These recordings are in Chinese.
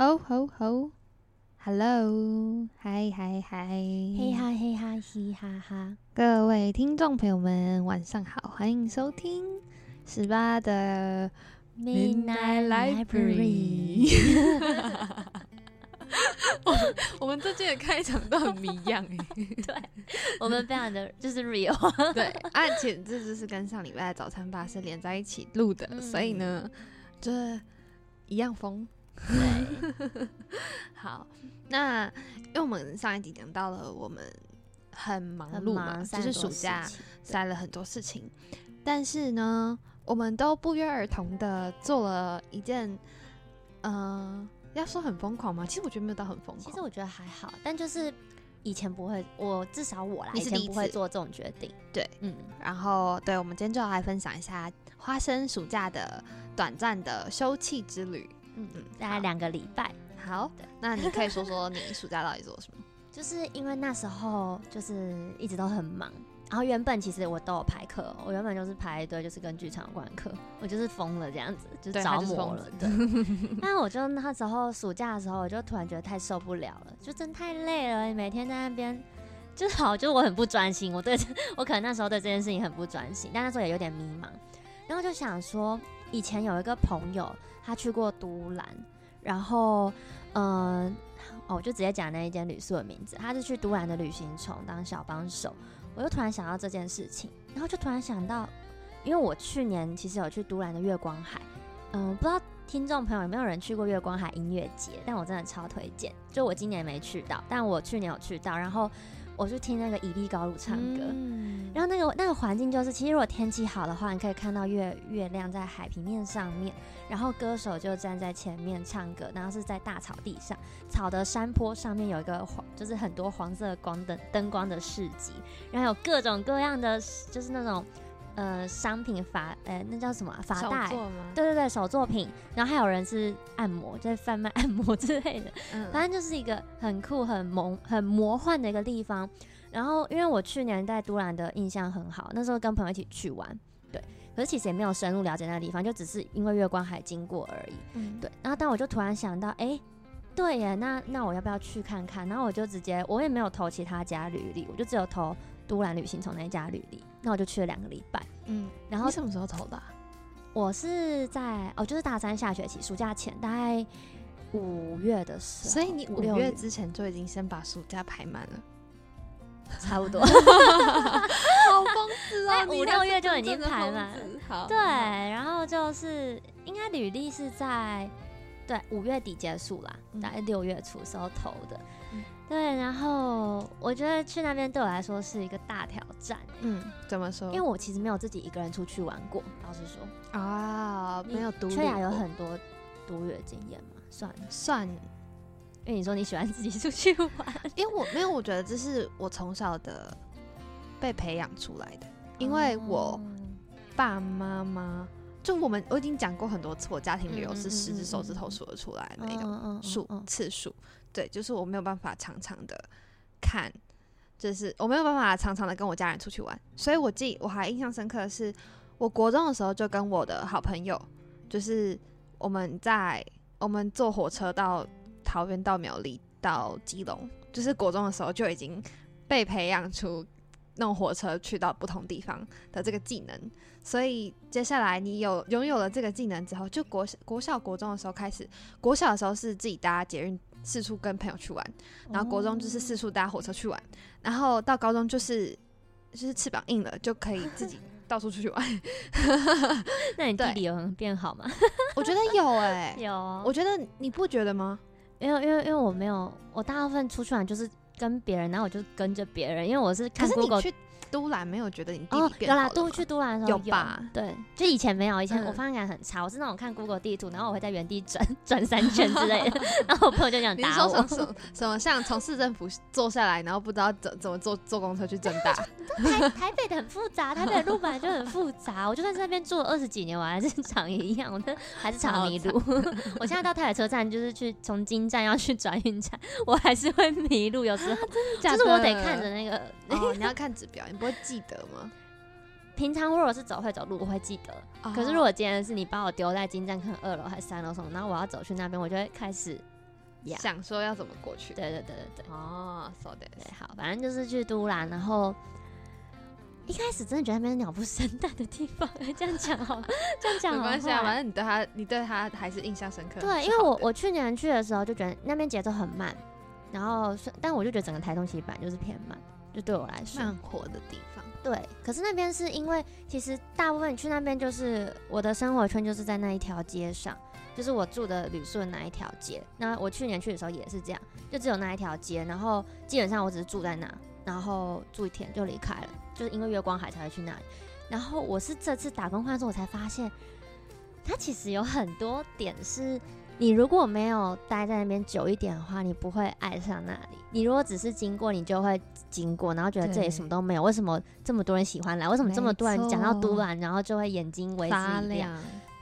吼吼吼，Hello，嗨嗨嗨，嘿哈嘿哈嘻哈哈，各位听众朋友们，晚上好，欢迎收听十八的 Midnight Library。我我们最近的开场都很迷样哎，对，我们非常的就是 real。对，而且这只是跟上礼拜的早餐吧是连在一起录的，所以呢，就是一样疯。对，好，那因为我们上一集讲到了我们很忙碌嘛，就是暑假塞了很多事情，但是呢，我们都不约而同的做了一件，呃，要说很疯狂吗？其实我觉得没有到很疯狂，其实我觉得还好，但就是以前不会，我至少我来以前不会做这种决定，对，嗯，然后对，我们今天就要来分享一下花生暑假的短暂的休憩之旅。嗯嗯，大概两个礼拜。好，那你可以说说你暑假到底做什么？就是因为那时候就是一直都很忙，然后原本其实我都有排课，我原本就是排一堆就是跟剧场有关的课，我就是疯了这样子，就是着魔了。对。但我就那时候暑假的时候，我就突然觉得太受不了了，就真太累了，每天在那边就好，就我很不专心，我对我可能那时候对这件事情很不专心，但那时候也有点迷茫，然后就想说，以前有一个朋友。他去过都兰，然后，嗯，哦，我就直接讲那一间旅宿的名字。他是去都兰的旅行虫当小帮手。我就突然想到这件事情，然后就突然想到，因为我去年其实有去都兰的月光海，嗯，不知道听众朋友有没有人去过月光海音乐节？但我真的超推荐。就我今年没去到，但我去年有去到，然后。我去听那个伊利高鲁唱歌，然后那个那个环境就是，其实如果天气好的话，你可以看到月月亮在海平面上面，然后歌手就站在前面唱歌，然后是在大草地上，草的山坡上面有一个黄，就是很多黄色光灯灯光的市集，然后有各种各样的，就是那种。呃，商品法，呃，那叫什么法带？对对对，手作品。然后还有人是按摩，在贩卖按摩 之类的。嗯，反正就是一个很酷、很萌、很魔幻的一个地方。然后，因为我去年在都兰的印象很好，那时候跟朋友一起去玩，对。可是其实也没有深入了解那个地方，就只是因为月光海经过而已。嗯，对。然后，但我就突然想到，哎，对耶，那那我要不要去看看？然后我就直接，我也没有投其他家履历，我就只有投。都兰旅行从那家履历，那我就去了两个礼拜。嗯，然后什么时候投的？我是在哦，就是大三下学期暑假前，大概五月的时候。所以你五月之前就已经先把暑假排满了，差不多。好疯子哦！五六月就已经排满。好，对，然后就是应该履历是在对五月底结束啦，大概六月初时候投的。对，然后我觉得去那边对我来说是一个大挑战。嗯，怎么说？因为我其实没有自己一个人出去玩过，老实说啊，没有独。缺雅有很多独旅的经验嘛？算算，因为你说你喜欢自己出去玩，因为我没有，我觉得这是我从小的被培养出来的。因为我爸爸妈妈就我们我已经讲过很多次，我家庭旅游是十只手指头数得出来的那种数次数。对，就是我没有办法常常的看，就是我没有办法常常的跟我家人出去玩，所以我记我还印象深刻的是，我国中的时候就跟我的好朋友，就是我们在我们坐火车到桃园到苗栗到基隆，就是国中的时候就已经被培养出弄火车去到不同地方的这个技能，所以接下来你有拥有了这个技能之后，就国国小国中的时候开始，国小的时候是自己搭捷运。四处跟朋友去玩，然后国中就是四处搭火车去玩，然后到高中就是就是翅膀硬了就可以自己到处出去玩。那你地理有变好吗？我觉得有哎，有。啊我觉得你不觉得吗？因为因为因为我没有，我大部分出去玩就是跟别人，然后我就跟着别人，因为我是看 Google。都兰没有觉得你地理变好有啦，都去都兰的时候有吧？对，就以前没有，以前我方向感很差，我是那种看 Google 地图，然后我会在原地转 转三圈之类的，然后我朋友就想打我。什么什么像从市政府坐下来，然后不知道怎怎么坐坐公车去正大？台台北的很复杂，台北的路本来就很复杂，我就算在那边住了二十几年，我还是常一样，我还是常迷路。我现在到台北车站，就是去从金站要去转运站，我还是会迷路，有时候就是我得看着那个，哦，你要看指标，你不会记得吗？平常如果是走会走路，我会记得。可是如果今天是你把我丢在金站，可能二楼还是三楼什么，然后我要走去那边，我就会开始想说要怎么过去。对对对对对。哦 that。对，好，反正就是去都兰，然后一开始真的觉得那边鸟不生蛋的地方，这样讲好，这样讲没关系啊，反正你对他，你对他还是印象深刻。对，因为我我去年去的时候就觉得那边节奏很慢，然后但我就觉得整个台东西板就是偏慢，就对我来说慢活的地方。对，可是那边是因为其实大部分你去那边就是我的生活圈就是在那一条街上，就是我住的旅顺那一条街。那我去年去的时候也是这样，就只有那一条街，然后基本上我只是住在那，然后住一天就离开了，就是因为月光海才会去那里。然后我是这次打工换宿我才发现，它其实有很多点是。你如果没有待在那边久一点的话，你不会爱上那里。你如果只是经过，你就会经过，然后觉得这里什么都没有。为什么这么多人喜欢来？为什么这么多人讲到都兰，然后就会眼睛 为之一亮？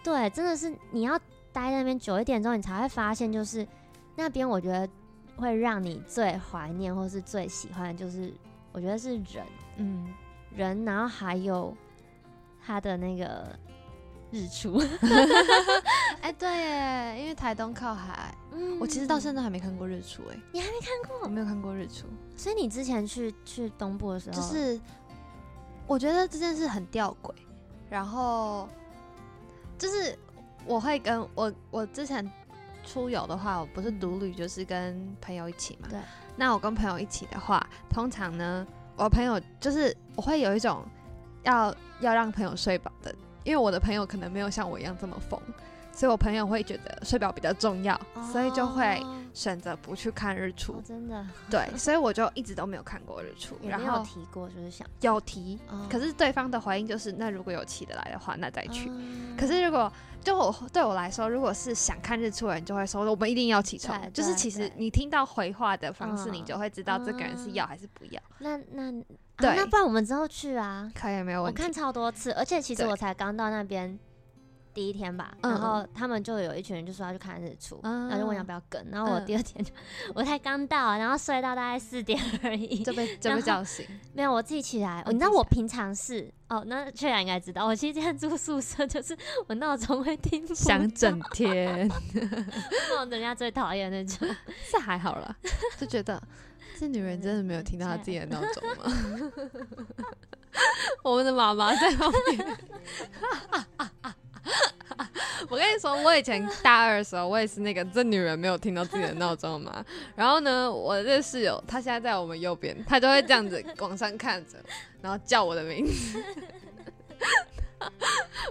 对，真的是你要待在那边久一点之后，你才会发现，就是那边我觉得会让你最怀念或是最喜欢，就是我觉得是人，嗯，人，然后还有他的那个。日出，哎，对耶，因为台东靠海，我其实到现在还没看过日出，哎，你还没看过？我没有看过日出，所以你之前去去东部的时候，就是我觉得这件事很吊诡，然后就是我会跟我我之前出游的话，我不是独旅，就是跟朋友一起嘛，对，那我跟朋友一起的话，通常呢，我朋友就是我会有一种要要让朋友睡饱的。因为我的朋友可能没有像我一样这么疯，所以我朋友会觉得睡表比较重要，所以就会选择不去看日出。真的？对，所以我就一直都没有看过日出。然后有提过，就是想有提，可是对方的回应就是，那如果有起得来的话，那再去。可是如果就我对我来说，如果是想看日出的人，就会说我们一定要起床。就是其实你听到回话的方式，你就会知道这个人是要还是不要。那那。对，那不然我们之后去啊？可以，没有问题。我看超多次，而且其实我才刚到那边第一天吧，然后他们就有一群人就说要去看日出，然后就问要不要跟。然后我第二天就我才刚到，然后睡到大概四点而已，就被就被叫醒。没有，我自己起来。你知道我平常是哦，那确然应该知道，我其实今天住宿舍就是我闹钟会听响整天，那种人家最讨厌那种。这还好了，就觉得。这女人真的没有听到她自己的闹钟吗？我们的妈妈在旁边。我跟你说，我以前大二的时候，我也是那个这女人没有听到自己的闹钟嘛。然后呢，我的室友他现在在我们右边，他就会这样子往上看着，然后叫我的名字。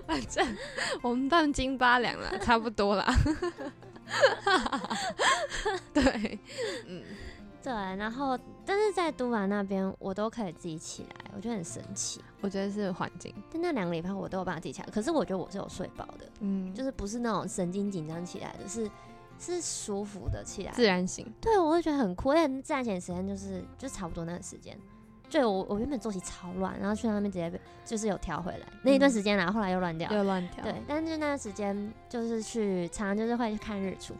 反正我们半斤八两了，差不多啦。对，嗯。对，然后但是在都兰那边，我都可以自己起来，我觉得很神奇。我觉得是环境，但那两个礼拜我都有办法自己起来。可是我觉得我是有睡饱的，嗯，就是不是那种神经紧张起来的，是是舒服的起来，自然醒。对，我会觉得很酷。因为自然醒时间就是就差不多那个时间。对我我原本作息超乱，然后去那边直接就是有调回来那一段时间然后后来又乱掉，又乱调。对，但是那段时间就是去常常就是会去看日出。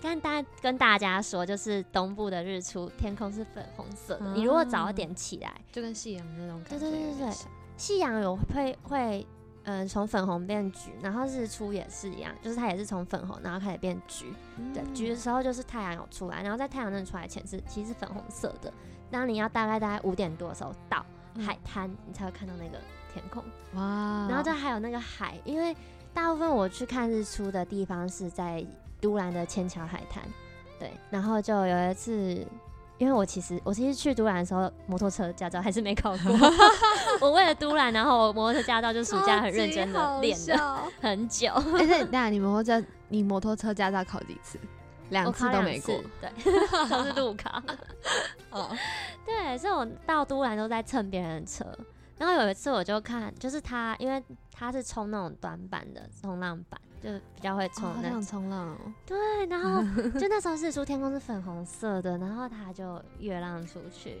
跟大跟大家说，就是东部的日出，天空是粉红色的。你如果早一点起来，就跟夕阳那种感觉。对对对对，夕阳有会会，嗯，从粉红变橘，然后日出也是一样，就是它也是从粉红然后开始变橘。对，橘的时候就是太阳有出来，然后在太阳正出来前是其实是粉红色的。当你要大概大概五点多的时候到海滩，你才会看到那个天空。哇！然后这还有那个海，因为大部分我去看日出的地方是在。都兰的千桥海滩，对，然后就有一次，因为我其实我其实去都兰的时候，摩托车驾照还是没考过。我为了都兰，然后我摩托车驾照就暑假很认真的练了很久。哎，那那你摩托车你摩托车驾照考几次？两次都没过，对，都是路考。哦，对，所以我到都兰都在蹭别人的车。然后有一次我就看，就是他，因为他是冲那种短板的冲浪板。就比较会冲那种。冲浪，对，然后 就那时候日出天空是粉红色的，然后他就月浪出去，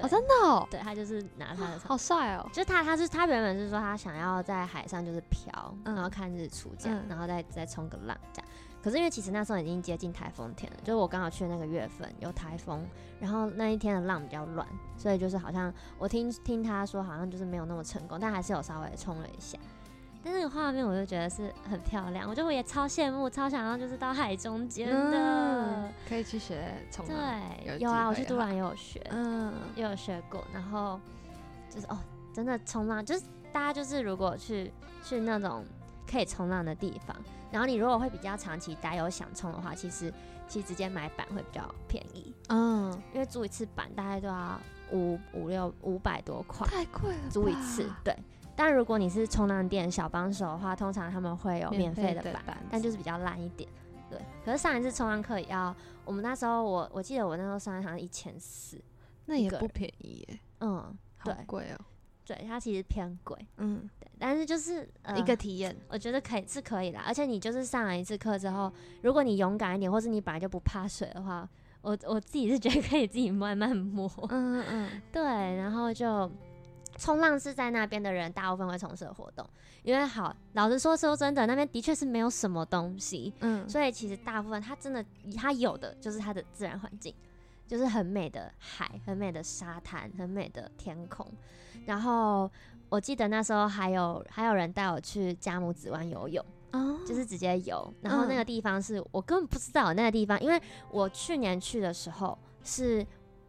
哦，真的哦，对他就是拿他的，好帅哦，就他他是他原本是说他想要在海上就是漂，然后看日出这样，然后再再冲个浪这样，可是因为其实那时候已经接近台风天了，就是我刚好去的那个月份有台风，然后那一天的浪比较乱，所以就是好像我听听他说好像就是没有那么成功，但还是有稍微冲了一下。但那个画面我就觉得是很漂亮，我觉得我也超羡慕，超想要就是到海中间的，可以去学冲浪。对，有啊，我去都兰也有学，嗯，也有学过。然后就是哦，真的冲浪，就是大家就是如果去去那种可以冲浪的地方，然后你如果会比较长期待有想冲的话，其实其实直接买板会比较便宜，嗯，因为租一次板大概都要五五六五百多块，太贵了，租一次，对。但如果你是冲浪店小帮手的话，通常他们会有免费的板，但就是比较烂一点。对，可是上一次冲浪课也要，我们那时候我我记得我那时候上一堂一千四，那也不便宜耶。嗯，对，贵哦。对，它其实偏贵。嗯，对，但是就是一个体验，我觉得可以是可以的。而且你就是上了一次课之后，如果你勇敢一点，或是你本来就不怕水的话，我我自己是觉得可以自己慢慢摸。嗯嗯嗯，对，然后就。冲浪是在那边的人大部分会从事的活动，因为好老实说说真的，那边的确是没有什么东西，嗯，所以其实大部分它真的它有的就是它的自然环境，就是很美的海、很美的沙滩、很美的天空。然后我记得那时候还有还有人带我去加姆子湾游泳，哦，就是直接游。然后那个地方是我根本不知道那个地方，因为我去年去的时候是。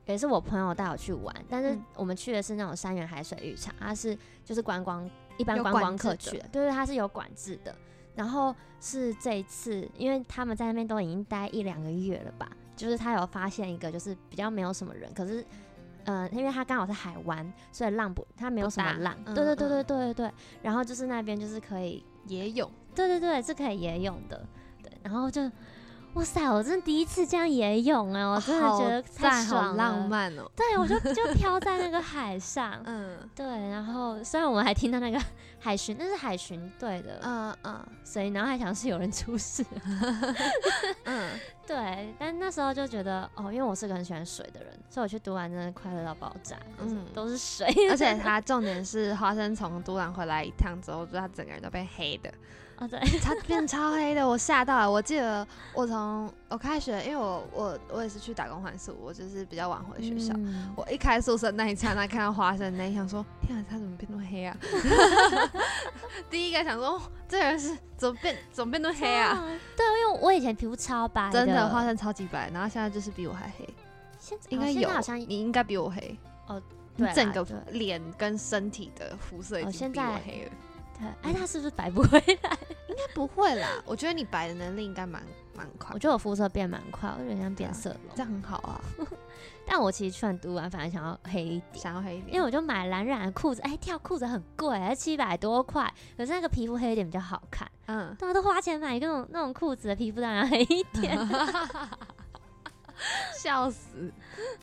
也是我朋友带我去玩，但是我们去的是那种三元海水浴场，它是就是观光一般观光客去的，对对，它是有管制的。然后是这一次，因为他们在那边都已经待一两个月了吧，就是他有发现一个就是比较没有什么人，可是嗯，因为他刚好是海湾，所以浪不它没有什么浪，对对对对对对对。然后就是那边就是可以野泳，对对对，是可以野泳的，对，然后就。哇塞！我真的第一次这样野泳哎，我真的觉得太爽了，浪漫哦。对，我就 就飘在那个海上，嗯，对。然后虽然我们还听到那个海巡，那是海巡队的，嗯嗯，所以然后还想是有人出事，嗯，对。但那时候就觉得哦，因为我是个很喜欢水的人，所以我去读完真的快乐到爆炸，嗯，都是水。而且他重点是花生从读完回来一趟之后，就他整个人都被黑的。哦，对，它变超黑的，我吓到了。我记得我从我开学，因为我我我也是去打工换宿，我就是比较晚回学校。我一开宿舍那一刹那，看到花生那一想说，天啊，他怎么变那么黑啊？第一个想说，这人是怎么变怎么变那么黑啊？对，因为我以前皮肤超白，真的花生超级白，然后现在就是比我还黑。现在应该有，好像你应该比我黑哦。你整个脸跟身体的肤色已经比我黑了。哎，他是不是白不回来？应该不会啦。我觉得你白的能力应该蛮蛮快。我觉得我肤色变蛮快，我有点像变色龙，这样很好啊。但我其实去完读完，反而想要黑一点，想要黑一点，因为我就买蓝染的裤子。哎，跳裤子很贵，才七百多块。可是那个皮肤黑一点比较好看。嗯，大家都花钱买那种那种裤子的皮肤当然黑一点。笑死！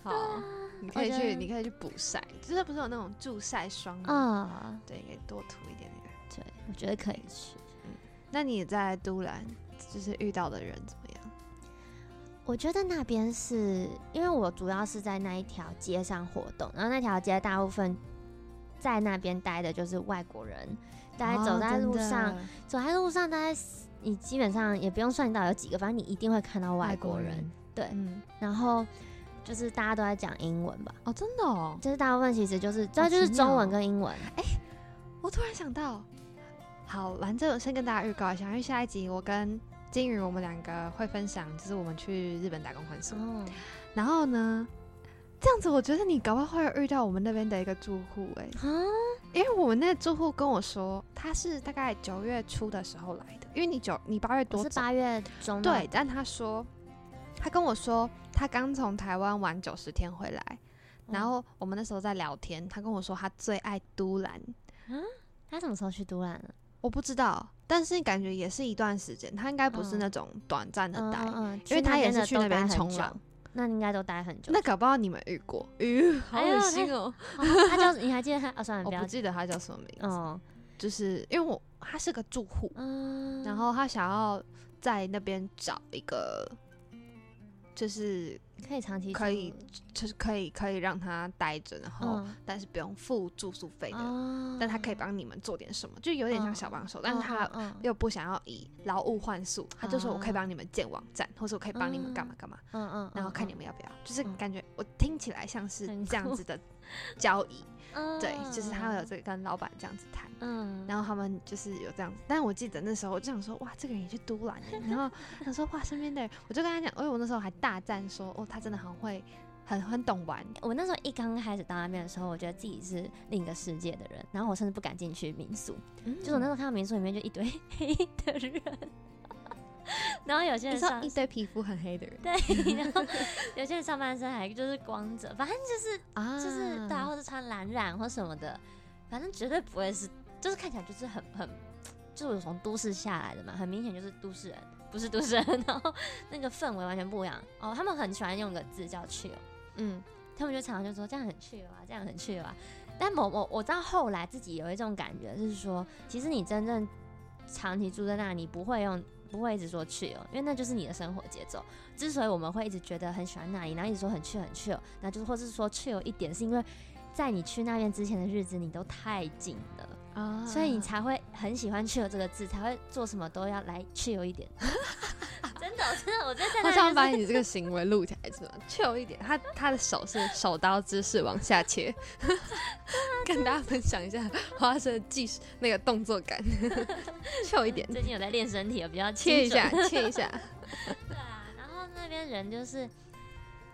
好，你可以去，你可以去补晒，就是不是有那种助晒霜吗？对，可以多涂一点那个。对，我觉得可以去。嗯，那你在都兰就是遇到的人怎么样？我觉得那边是因为我主要是在那一条街上活动，然后那条街大部分在那边待的就是外国人，大家走在路上，走在路上，大家你基本上也不用算到有几个，反正你一定会看到外国人。对，嗯然后就是大家都在讲英文吧？哦，真的哦，就是大部分其实就是，这就是中文跟英文。哎，我突然想到。好，反正我先跟大家预告一下，因为下一集我跟金鱼我们两个会分享，就是我们去日本打工换宿。然后呢，这样子我觉得你搞不好会遇到我们那边的一个住户哎，因为我们那个住户跟我说，他是大概九月初的时候来的，因为你九你八月多是八月中对，但他说他跟我说他刚从台湾玩九十天回来，然后我们那时候在聊天，他跟我说他最爱都兰，嗯，他什么时候去都兰了？我不知道，但是感觉也是一段时间，他应该不是那种短暂的待，因为他也是去那边冲浪，那应该都待很久。那搞不好你们遇过，咦，好恶心哦！他叫 你还记得他？啊，算了，我不记得他叫什么名字。哦，就是因为我他是个住户，然后他想要在那边找一个，就是可以长期可以就是可以可以让他待着，然后但是不用付住宿费的，但他可以帮你们做点什么，就有点像小帮手，但是他又不想要以劳务换宿，他就说我可以帮你们建网站，或者我可以帮你们干嘛干嘛，嗯嗯，然后看你们要不要，就是感觉我听起来像是这样子的 交易。对，就是他有这个跟老板这样子谈，嗯，然后他们就是有这样子，但是我记得那时候我就想说，哇，这个人也去都兰，然后他说，哇，身边的人，我就跟他讲，因为我那时候还大赞说，哦，他真的很会，很很懂玩。我那时候一刚开始到那边的时候，我觉得自己是另一个世界的人，然后我甚至不敢进去民宿，就是我那时候看到民宿里面就一堆黑的人。然后有些人上一堆皮肤很黑的人，对，然后有些人上半身还就是光着，反正就是啊，就是大家，或者穿蓝染或什么的，反正绝对不会是，就是看起来就是很很，就是从都市下来的嘛，很明显就是都市人，不是都市人，然后那个氛围完全不一样哦。他们很喜欢用个字叫 chill，嗯，他们就常常就说这样很 chill 啊，这样很 chill 啊。但某某我到后来自己有一种感觉，就是说，其实你真正长期住在那，你不会用。不会一直说去哦，因为那就是你的生活节奏。之所以我们会一直觉得很喜欢那里，然后一直说很去很去，那就是或是说去有一点，是因为在你去那边之前的日子，你都太紧了啊，所以你才会很喜欢去有这个字，才会做什么都要来去有一点。真的，真的，我在在。我想 把你这个行为录起来，是吗？去一点，他 他的手是手刀姿势往下切，跟大家分享一下花生技术那个动作感，去一点。最近有在练身体，比较切一下，切一下。对啊，然后那边人就是，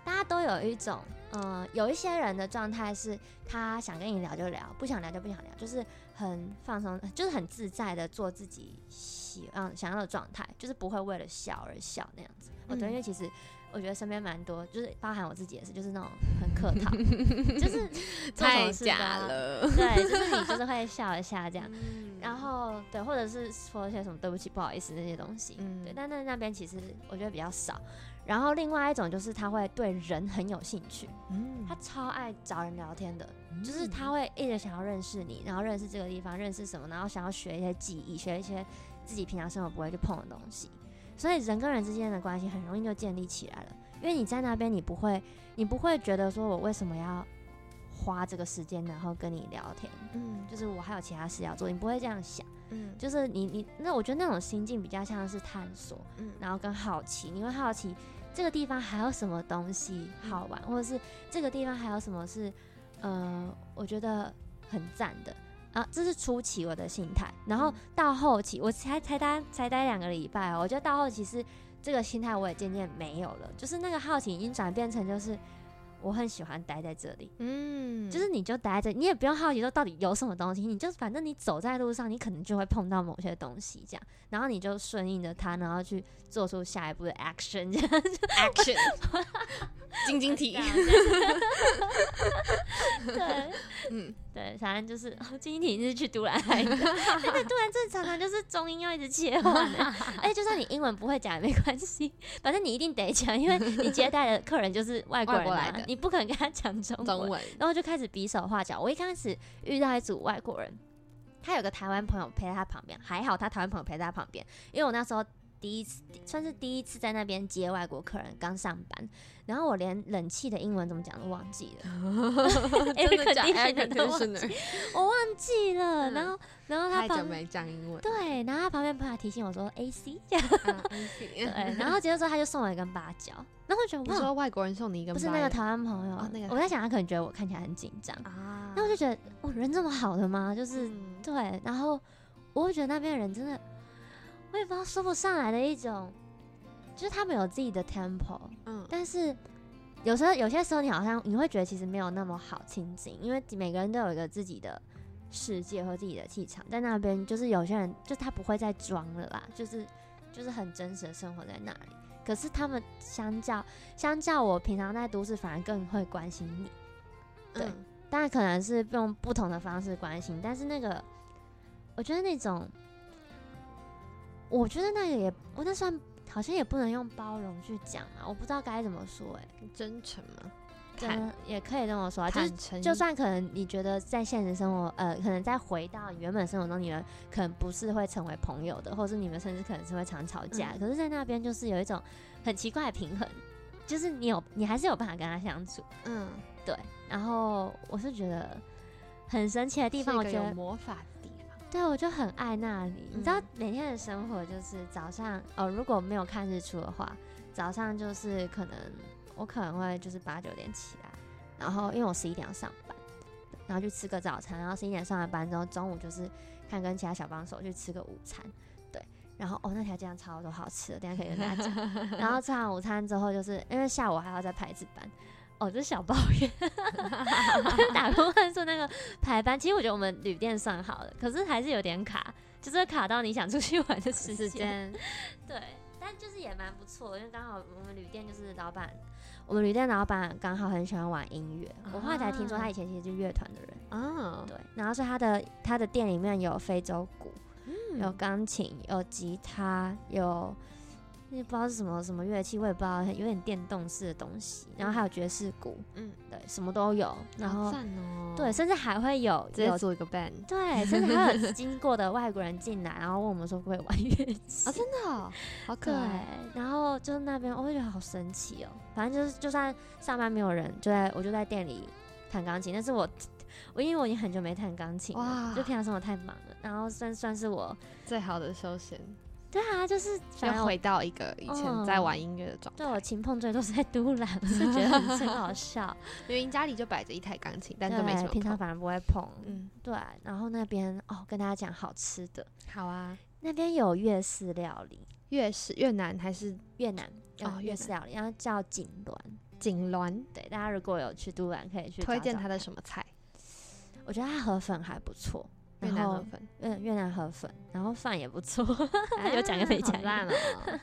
大家都有一种，嗯，有一些人的状态是，他想跟你聊就聊，不想聊就不想聊，就是很放松，就是很自在的做自己喜。嗯，想要的状态就是不会为了笑而笑那样子。我对，因为其实我觉得身边蛮多，就是包含我自己也是，就是那种很客套，就是太假了。对，就是你就是会笑一下这样，然后对，或者是说一些什么对不起、不好意思那些东西。嗯，对。但那那边其实我觉得比较少。然后另外一种就是他会对人很有兴趣，嗯，他超爱找人聊天的，就是他会一直想要认识你，然后认识这个地方，认识什么，然后想要学一些技艺，学一些。自己平常生活不会去碰的东西，所以人跟人之间的关系很容易就建立起来了。因为你在那边，你不会，你不会觉得说我为什么要花这个时间，然后跟你聊天，嗯，就是我还有其他事要做，你不会这样想，嗯，就是你你那我觉得那种心境比较像是探索，嗯，然后跟好奇，你会好奇这个地方还有什么东西好玩，或者是这个地方还有什么是，呃，我觉得很赞的。啊，这是初期我的心态，然后到后期，我才才待才待两个礼拜哦，我觉得到后期是这个心态我也渐渐没有了，就是那个好奇已经转变成就是我很喜欢待在这里，嗯，就是你就待在，你也不用好奇说到底有什么东西，你就反正你走在路上，你可能就会碰到某些东西这样，然后你就顺应着它，然后去做出下一步的 action，这样。action。晶晶体，对，嗯，对，反正就是晶晶体是去都兰来的，那个都兰这常常就是中英要一直切换的，哎，就算你英文不会讲也没关系，反正你一定得讲，因为你接待的客人就是外国人来的，你不可能跟他讲中文，然后就开始比手画脚。我一开始遇到一组外国人，他有个台湾朋友陪在他旁边，还好他台湾朋友陪在他旁边，因为我那时候。第一次算是第一次在那边接外国客人，刚上班，然后我连冷气的英文怎么讲都忘记了，真的讲 air conditioner，我忘记了。然后，然后他太久没讲英文，对，然后他旁边朋友提醒我说 AC，对，然后结束之后他就送我一根八角，然后我觉得哇，说外国人送你一根，不是那个台湾朋友，那个我在想他可能觉得我看起来很紧张。啊，那我就觉得我人这么好的吗？就是对，然后我会觉得那边的人真的。我也不知道说不上来的一种，就是他们有自己的 tempo，嗯，但是有时候有些时候你好像你会觉得其实没有那么好亲近，因为每个人都有一个自己的世界和自己的气场在那边，就是有些人就他不会再装了啦，就是就是很真实的生活在那里。可是他们相较相较我平常在都市，反而更会关心你，对，当然可能是用不同的方式关心，但是那个我觉得那种。我觉得那个也，我那算好像也不能用包容去讲啊，我不知道该怎么说，哎，真诚吗？真也可以这么说啊，就是就算可能你觉得在现实生活，呃，可能再回到原本生活中，你们可能不是会成为朋友的，或是你们甚至可能是会常吵架，可是，在那边就是有一种很奇怪的平衡，就是你有你还是有办法跟他相处，嗯，对。然后我是觉得很神奇的地方，我觉得魔法对我就很爱那里。你知道每天的生活就是早上哦，如果没有看日出的话，早上就是可能我可能会就是八九点起来，然后因为我十一点要上班，然后去吃个早餐，然后十一点上完班之后，中午就是看跟其他小帮手去吃个午餐。对然后哦，那条街上超多好吃的，等下可以跟大家讲。然后吃完午餐之后，就是因为下午还要再排值班，哦，这是小抱怨。打工换宿那个排班，其实我觉得我们旅店算好了，可是还是有点卡，就是卡到你想出去玩的时间。对，但就是也蛮不错，因为刚好我们旅店就是老板，我们旅店老板刚好很喜欢玩音乐。我后来才听说他以前其实是乐团的人。啊，对，然后是他的他的店里面有非洲鼓。有钢琴，有吉他，有那不知道是什么什么乐器，我也不知道，有点电动式的东西。然后还有爵士鼓，嗯，对，什么都有。然后，对，甚至还会有直接做一个 band，对，甚至还有经过的外国人进来，然后问我们说会不会玩乐器啊？真的，好可爱。然后就是那边，我会觉得好神奇哦。反正就是，就算上班没有人，就在我就在店里弹钢琴，但是我。我因为我已经很久没弹钢琴了，就平常生活太忙了，然后算算是我最好的休闲。对啊，就是要回到一个以前在玩音乐的状态。对我琴碰最多是在都兰，是觉得很好笑。因为家里就摆着一台钢琴，但都没什么。平常反而不会碰。嗯，对。然后那边哦，跟大家讲好吃的。好啊，那边有粤式料理，粤式越南还是越南？哦，粤式料理，然后叫锦鸾。锦鸾，对，大家如果有去都兰，可以去推荐他的什么菜？我觉得它河粉还不错，越南河粉，嗯，越南河粉，然后饭也不错，有讲个没讲烂了。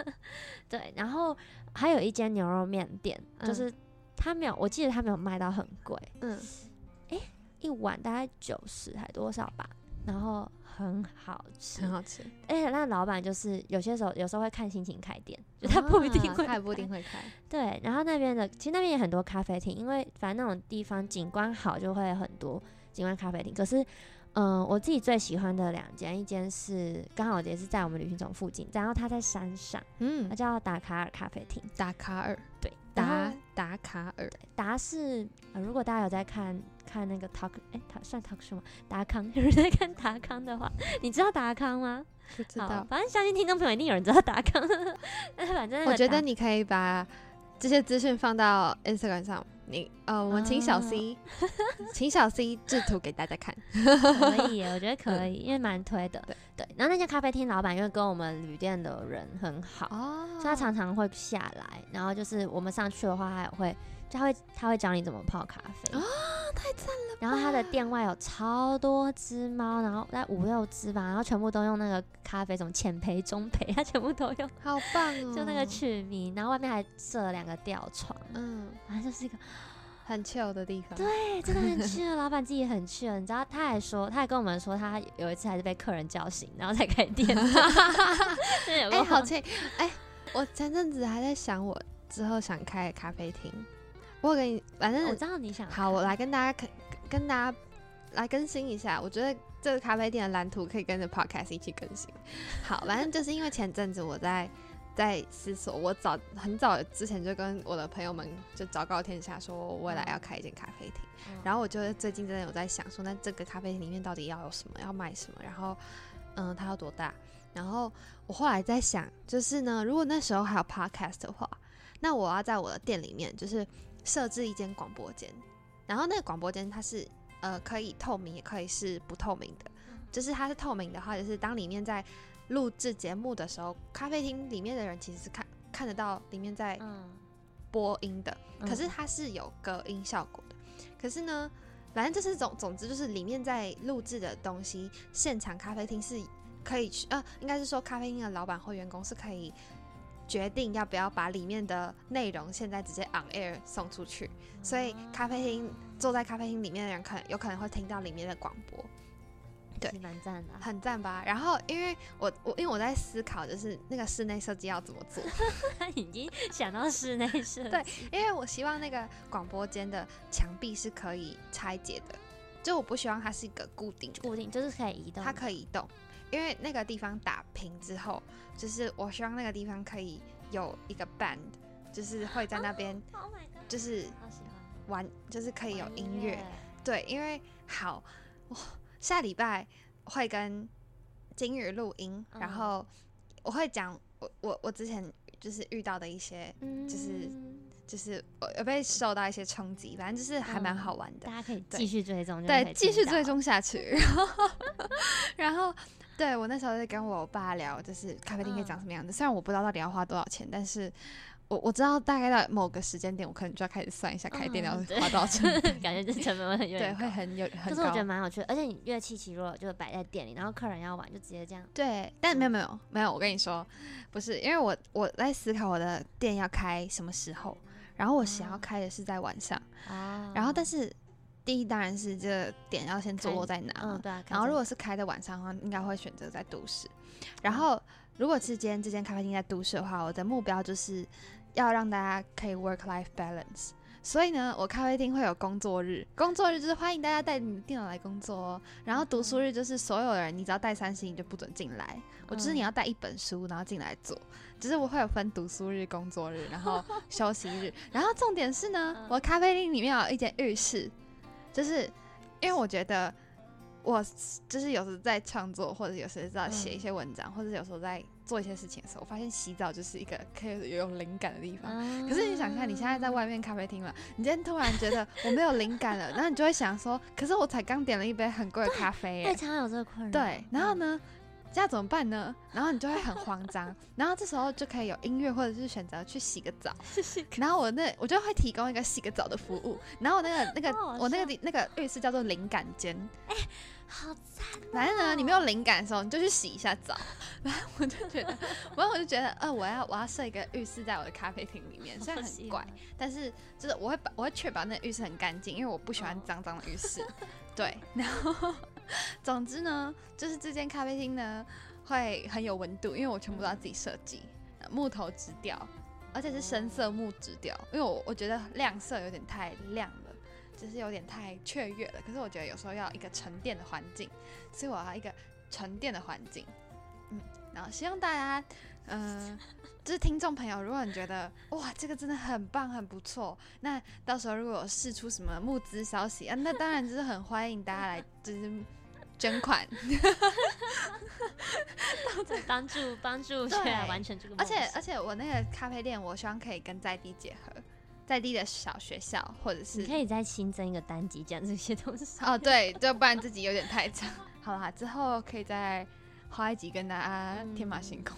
对，然后还有一间牛肉面店，就是他没有，我记得他没有卖到很贵，嗯，哎，一碗大概九十还多少吧，然后很好吃，很好吃。而且那老板就是有些时候有时候会看心情开店，就他不一定会，他也不一定会开。对，然后那边的其实那边也很多咖啡厅，因为反正那种地方景观好，就会很多。景观咖啡厅，可是，嗯，我自己最喜欢的两间，一间是刚好也是在我们旅行总附近，然后它在山上，嗯，它叫达卡尔咖啡厅。达卡尔，对，达达卡尔，达是，如果大家有在看看那个 talk，哎，他算 talk 是吗？达康，有人在看达康的话，你知道达康吗？不知道，反正相信听众朋友一定有人知道达康。但 是反正我觉得你可以把这些资讯放到 Instagram 上。你呃，我们请小 C，请小 C 制图给大家看，可以，我觉得可以，因为蛮推的。对对，然后那家咖啡厅老板因为跟我们旅店的人很好，所以他常常会下来，然后就是我们上去的话，他也会，他会他会教你怎么泡咖啡。太赞了！然后他的店外有超多只猫，然后在五六只吧，然后全部都用那个咖啡，什么浅焙、中焙，他全部都用，好棒哦！就那个取名，然后外面还设了两个吊床，嗯，反正就是一个很 chill 的地方。对，真的很 chill，老板自己很 chill。你知道，他还说，他还跟我们说，他有一次还是被客人叫醒，然后才开店。哎，好气！哎，我前阵子还在想，我之后想开咖啡厅。我给你，反正我知道你想好，我来跟大家跟跟大家来更新一下。我觉得这个咖啡店的蓝图可以跟着 podcast 一起更新。好，反正就是因为前阵子我在 在思索，我早很早之前就跟我的朋友们就昭告天下，说我未来要开一间咖啡厅。然后我就最近真的有在想，说那这个咖啡厅里面到底要有什么，要卖什么，然后嗯，它要多大？然后我后来在想，就是呢，如果那时候还有 podcast 的话，那我要在我的店里面就是。设置一间广播间，然后那个广播间它是呃可以透明，也可以是不透明的。就是它是透明的话，就是当里面在录制节目的时候，咖啡厅里面的人其实是看看得到里面在播音的。可是它是有隔音效果的。可是呢，反正就是总总之就是里面在录制的东西，现场咖啡厅是可以去呃，应该是说咖啡厅的老板或员工是可以。决定要不要把里面的内容现在直接 on air 送出去，所以咖啡厅坐在咖啡厅里面的人可能有可能会听到里面的广播，对，蛮赞的，很赞吧？然后因为我我因为我在思考就是那个室内设计要怎么做，他 已经想到室内设计，对，因为我希望那个广播间的墙壁是可以拆解的，就我不希望它是一个固定固定，就是可以移动，它可以移动。因为那个地方打平之后，就是我希望那个地方可以有一个 band，就是会在那边，就是玩，就是可以有音乐，对，因为好，下礼拜会跟金鱼录音，然后我会讲我我我之前就是遇到的一些，就是就是有被受到一些冲击，反正就是还蛮好玩的，大家可以继续追踪，对，继续追踪下去，然 后然后。对我那时候在跟我爸聊，就是咖啡厅可以长什么样子。虽然我不知道到底要花多少钱，但是我我知道大概到某个时间点，我可能就要开始算一下开店要花多少钱。感觉这成本会很对，会很有很可是我觉得蛮有趣的，而且你乐器其实如果就是摆在店里，然后客人要玩就直接这样。对，但没有没有没有，我跟你说，不是因为我我在思考我的店要开什么时候，然后我想要开的是在晚上啊，然后但是。第一当然是这个点要先坐落在哪，嗯对。然后如果是开的晚上的话，应该会选择在都市。然后如果是今天这间咖啡厅在都市的话，我的目标就是要让大家可以 work life balance。所以呢，我咖啡厅会有工作日，工作日就是欢迎大家带你的电脑来工作哦。然后读书日就是所有人，你只要带三星你就不准进来。我就是你要带一本书然后进来做，只是我会有分读书日、工作日，然后 休息日。然后重点是呢，我咖啡厅里面有一间浴室。就是因为我觉得我就是有时在创作，或者有时在写一些文章，或者有时候在做一些事情的时候，我发现洗澡就是一个可以有灵感的地方。可是你想看，你现在在外面咖啡厅了，你今天突然觉得我没有灵感了，然后你就会想说，可是我才刚点了一杯很贵的咖啡，对，常有这个困扰。对，然后呢？这样怎么办呢？然后你就会很慌张，然后这时候就可以有音乐，或者是选择去洗个澡。然后我那我就会提供一个洗个澡的服务。然后那个那个我那个那个浴室叫做灵感间。哎，好赞！反正呢，你没有灵感的时候，你就去洗一下澡。然后我就觉得，然后我就觉得，呃，我要我要设一个浴室在我的咖啡厅里面，虽然很怪，但是就是我会把我会确保那浴室很干净，因为我不喜欢脏脏的浴室。对，然后。总之呢，就是这间咖啡厅呢会很有温度，因为我全部都要自己设计，木头直调，而且是深色木直调，因为我我觉得亮色有点太亮了，就是有点太雀跃了。可是我觉得有时候要一个沉淀的环境，所以我要一个沉淀的环境。嗯，然后希望大家，嗯，就是听众朋友，如果你觉得哇这个真的很棒很不错，那到时候如果有试出什么募资消息啊，那当然就是很欢迎大家来就是。捐款，帮助帮助去完成这个。而且而且，我那个咖啡店，我希望可以跟在地结合，在地的小学校，或者是你可以再新增一个单集讲这些东西。哦，对，就不然自己有点太长。好啦，之后可以再花一集跟大家天马行空。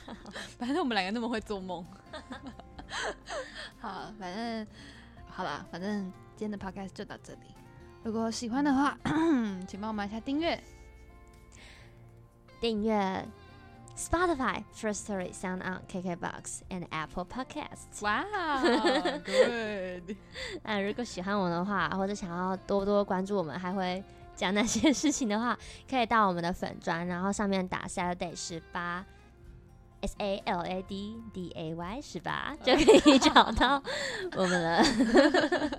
反正我们两个那么会做梦。好，反正好了，反正今天的 podcast 就到这里。如果喜欢的话，请帮我们一下订阅。订阅 Spotify、First Story、Sound On、KKBox and Apple Podcasts。哇，Good！那如果喜欢我的话，或者想要多多关注我们，还会讲那些事情的话，可以到我们的粉砖，然后上面打 Saturday 十八 S A L A D D A Y 十八，就可以找到我们了。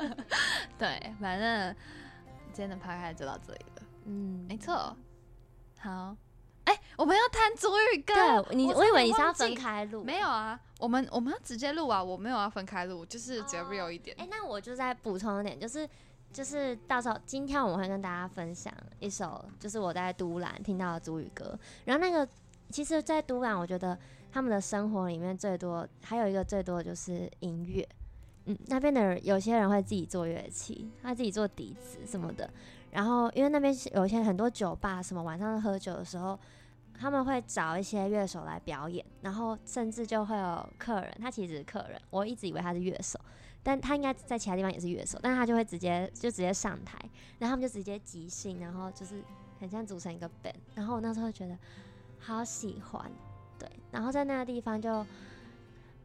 对，反正。今天的拍开就到这里了。嗯，没错。好，哎，我们要弹主语歌。对，你我以为你是要分开录，没有啊。我们我们要直接录啊，我没有要分开录，就是只要有一点。哎，那我就再补充一点，就是就是到时候今天我会跟大家分享一首，就是我在都兰听到的主语歌。然后那个其实，在都兰，我觉得他们的生活里面最多还有一个最多的就是音乐。嗯，那边的有些人会自己做乐器，他自己做笛子什么的。然后，因为那边有一些很多酒吧，什么晚上喝酒的时候，他们会找一些乐手来表演。然后，甚至就会有客人，他其实是客人，我一直以为他是乐手，但他应该在其他地方也是乐手。但他就会直接就直接上台，然后他们就直接即兴，然后就是很像组成一个 band。然后我那时候觉得好喜欢，对。然后在那个地方就。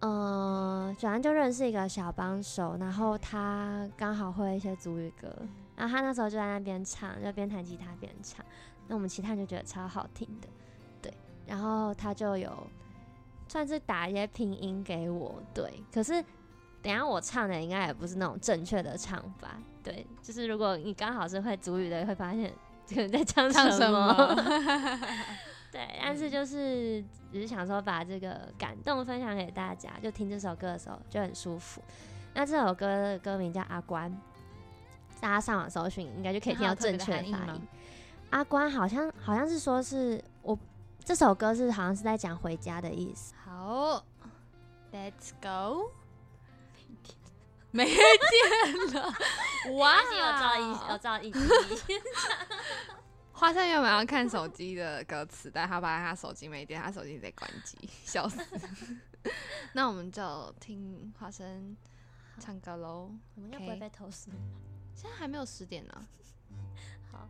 嗯，转然就认识一个小帮手，然后他刚好会一些族语歌，然后他那时候就在那边唱，就边弹吉他边唱，那我们其他人就觉得超好听的，对，然后他就有算是打一些拼音给我，对，可是等下我唱的应该也不是那种正确的唱法，对，就是如果你刚好是会主语的，会发现这个在唱什么。对，但是就是只是想说把这个感动分享给大家，就听这首歌的时候就很舒服。那这首歌的歌名叫《阿关》，大家上网搜寻应该就可以听到正确的发音。阿关好像好像是说是我这首歌是好像是在讲回家的意思。好，Let's go。没电了，哇！有照应有照应 花生原本要看手机的歌词，但他发现他手机没电，他手机在关机，笑死。那我们就听花生唱歌喽。我们要不会被投诉？现在还没有十点呢。好，好。